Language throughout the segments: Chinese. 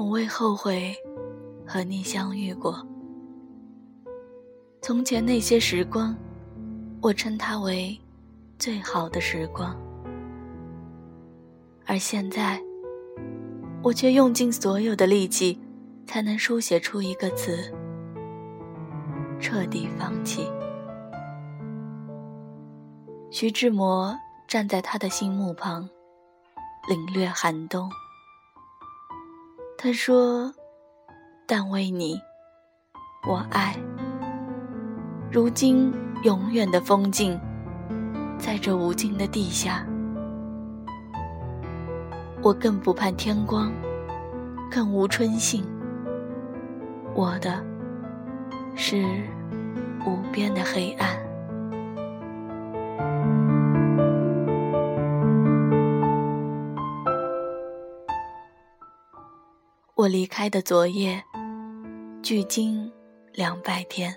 从未后悔和你相遇过。从前那些时光，我称它为最好的时光。而现在，我却用尽所有的力气，才能书写出一个词：彻底放弃。徐志摩站在他的心墓旁，领略寒冬。他说：“但为你，我爱。如今永远的风景，在这无尽的地下。我更不盼天光，更无春信。我的，是无边的黑暗。”我离开的昨夜，距今两百天。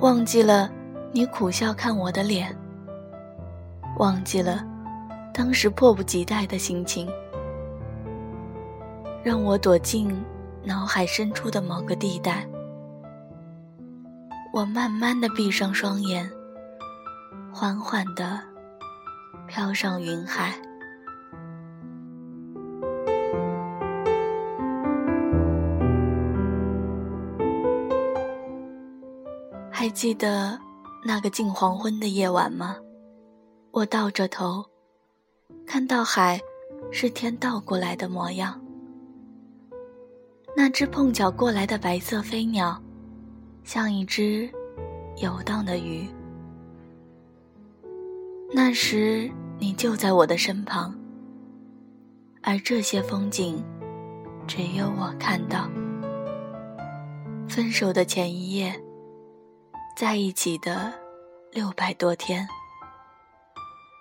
忘记了你苦笑看我的脸，忘记了当时迫不及待的心情。让我躲进脑海深处的某个地带，我慢慢的闭上双眼，缓缓的飘上云海。还记得那个近黄昏的夜晚吗？我倒着头，看到海是天倒过来的模样。那只碰巧过来的白色飞鸟，像一只游荡的鱼。那时你就在我的身旁，而这些风景，只有我看到。分手的前一夜。在一起的六百多天，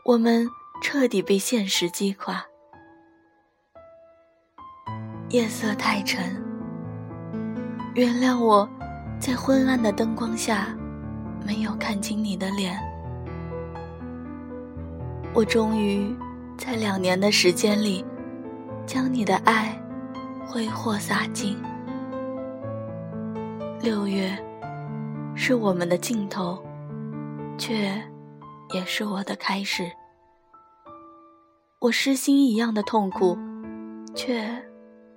我们彻底被现实击垮。夜色太沉，原谅我，在昏暗的灯光下没有看清你的脸。我终于在两年的时间里，将你的爱挥霍洒尽。六月。是我们的尽头，却也是我的开始。我失心一样的痛苦，却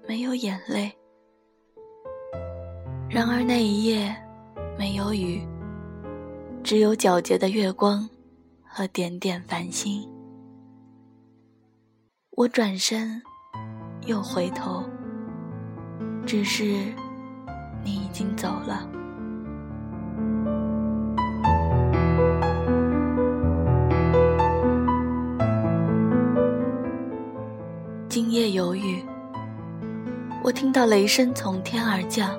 没有眼泪。然而那一夜没有雨，只有皎洁的月光和点点繁星。我转身，又回头，只是你已经走了。我听到雷声从天而降。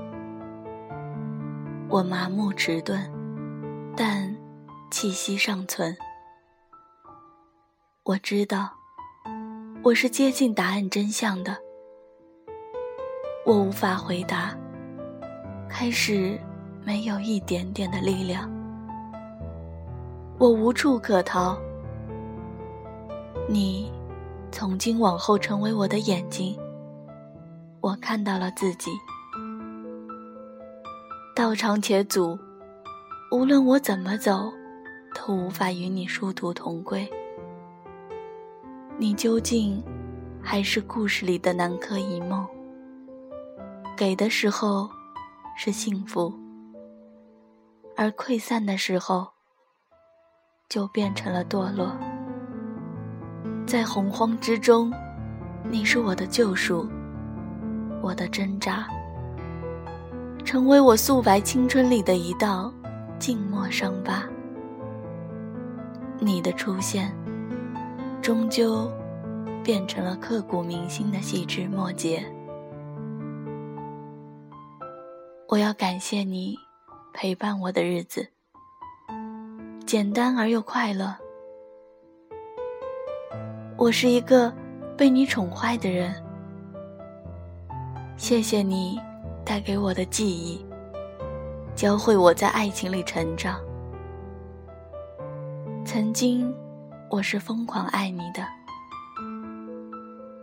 我麻木迟钝，但气息尚存。我知道，我是接近答案真相的。我无法回答，开始没有一点点的力量。我无处可逃，你。从今往后，成为我的眼睛，我看到了自己。道长且阻，无论我怎么走，都无法与你殊途同归。你究竟还是故事里的南柯一梦？给的时候是幸福，而溃散的时候就变成了堕落。在洪荒之中，你是我的救赎，我的挣扎，成为我素白青春里的一道静默伤疤。你的出现，终究变成了刻骨铭心的细枝末节。我要感谢你陪伴我的日子，简单而又快乐。我是一个被你宠坏的人，谢谢你带给我的记忆，教会我在爱情里成长。曾经，我是疯狂爱你的，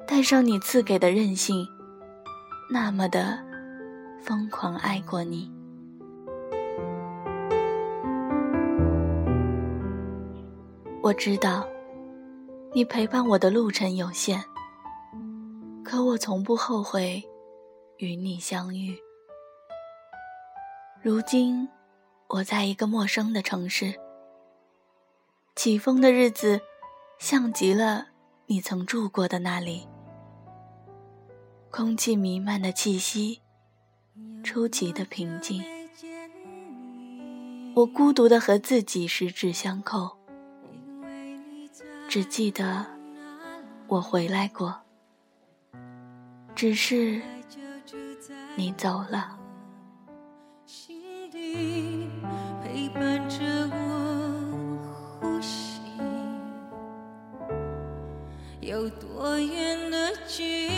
带上你赐给的任性，那么的疯狂爱过你。我知道，你陪伴我的路程有限，可我从不后悔与你相遇。如今，我在一个陌生的城市，起风的日子，像极了你曾住过的那里。空气弥漫的气息，出奇的平静。我孤独的和自己十指相扣。只记得我回来过，只是你走了。心底陪伴着我呼吸，有多远的距离？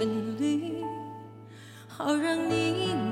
分离，好让你。